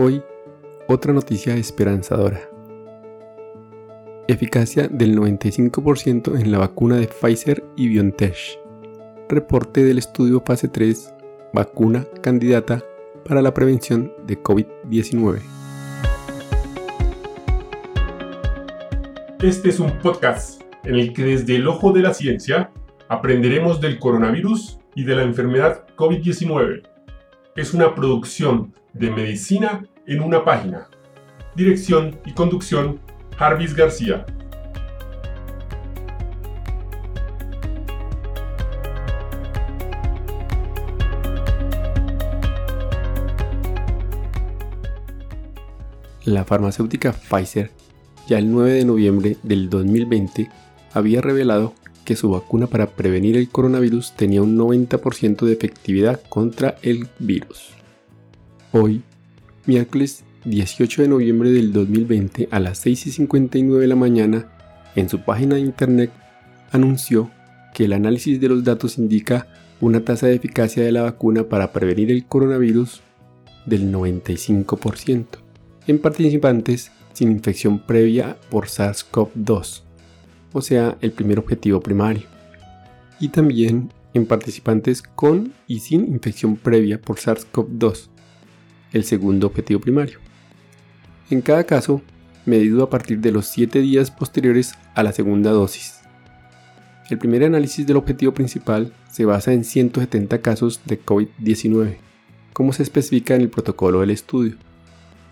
Hoy, otra noticia esperanzadora. Eficacia del 95% en la vacuna de Pfizer y BioNTech. Reporte del estudio fase 3, vacuna candidata para la prevención de COVID-19. Este es un podcast en el que desde el ojo de la ciencia aprenderemos del coronavirus y de la enfermedad COVID-19. Es una producción de medicina en una página. Dirección y conducción, Jarvis García. La farmacéutica Pfizer, ya el 9 de noviembre del 2020, había revelado que su vacuna para prevenir el coronavirus tenía un 90% de efectividad contra el virus. Hoy, miércoles 18 de noviembre del 2020 a las 6 y 59 de la mañana, en su página de internet anunció que el análisis de los datos indica una tasa de eficacia de la vacuna para prevenir el coronavirus del 95% en participantes sin infección previa por SARS-CoV-2 o sea, el primer objetivo primario. Y también en participantes con y sin infección previa por SARS-CoV-2, el segundo objetivo primario. En cada caso, medido a partir de los 7 días posteriores a la segunda dosis. El primer análisis del objetivo principal se basa en 170 casos de COVID-19, como se especifica en el protocolo del estudio,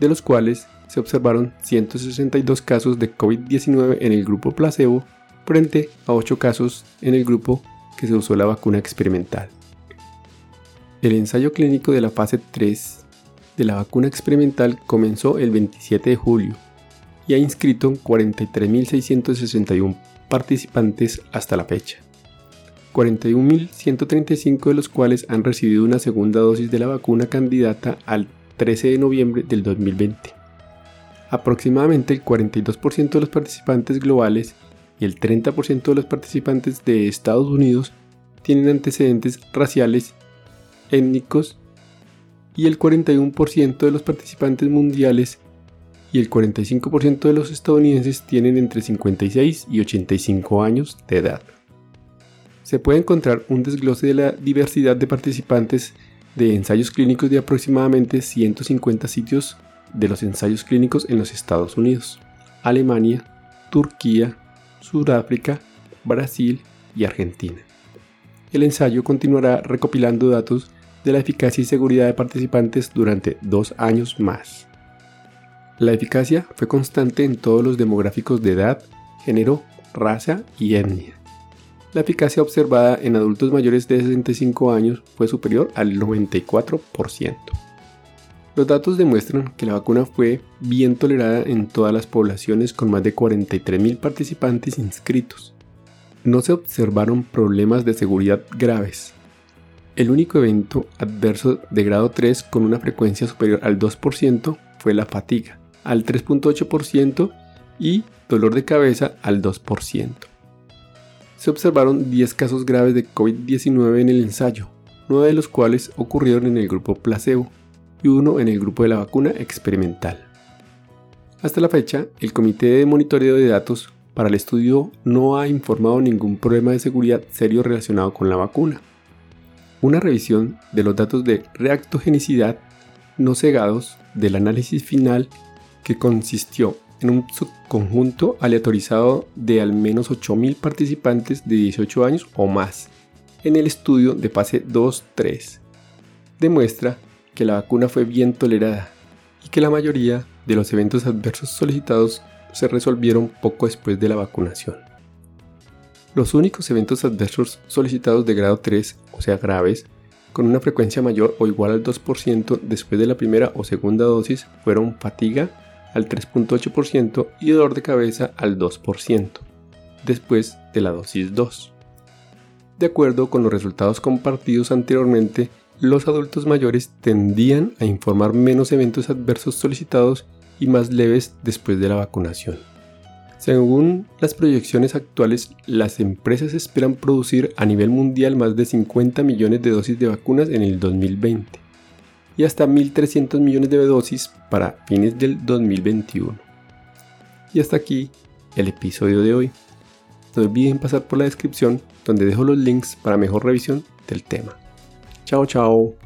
de los cuales se observaron 162 casos de COVID-19 en el grupo placebo frente a 8 casos en el grupo que se usó la vacuna experimental. El ensayo clínico de la fase 3 de la vacuna experimental comenzó el 27 de julio y ha inscrito 43.661 participantes hasta la fecha. 41.135 de los cuales han recibido una segunda dosis de la vacuna candidata al 13 de noviembre del 2020. Aproximadamente el 42% de los participantes globales y el 30% de los participantes de Estados Unidos tienen antecedentes raciales, étnicos y el 41% de los participantes mundiales y el 45% de los estadounidenses tienen entre 56 y 85 años de edad. Se puede encontrar un desglose de la diversidad de participantes de ensayos clínicos de aproximadamente 150 sitios de los ensayos clínicos en los Estados Unidos, Alemania, Turquía, Sudáfrica, Brasil y Argentina. El ensayo continuará recopilando datos de la eficacia y seguridad de participantes durante dos años más. La eficacia fue constante en todos los demográficos de edad, género, raza y etnia. La eficacia observada en adultos mayores de 65 años fue superior al 94%. Los datos demuestran que la vacuna fue bien tolerada en todas las poblaciones con más de 43.000 participantes inscritos. No se observaron problemas de seguridad graves. El único evento adverso de grado 3 con una frecuencia superior al 2% fue la fatiga, al 3.8% y dolor de cabeza al 2%. Se observaron 10 casos graves de COVID-19 en el ensayo, 9 de los cuales ocurrieron en el grupo placebo y uno en el grupo de la vacuna experimental. Hasta la fecha, el Comité de Monitoreo de Datos para el estudio no ha informado ningún problema de seguridad serio relacionado con la vacuna. Una revisión de los datos de reactogenicidad no cegados del análisis final que consistió en un subconjunto aleatorizado de al menos 8.000 participantes de 18 años o más en el estudio de fase 2-3 demuestra que la vacuna fue bien tolerada y que la mayoría de los eventos adversos solicitados se resolvieron poco después de la vacunación. Los únicos eventos adversos solicitados de grado 3, o sea graves, con una frecuencia mayor o igual al 2% después de la primera o segunda dosis fueron fatiga al 3.8% y dolor de cabeza al 2% después de la dosis 2. De acuerdo con los resultados compartidos anteriormente, los adultos mayores tendían a informar menos eventos adversos solicitados y más leves después de la vacunación. Según las proyecciones actuales, las empresas esperan producir a nivel mundial más de 50 millones de dosis de vacunas en el 2020. y hasta 1.300 millones de dosis para fines del 2021. Y hasta aquí el episodio de hoy. No olviden pasar por la descripción donde dejo los links para mejor revisión del tema. Chao, chao.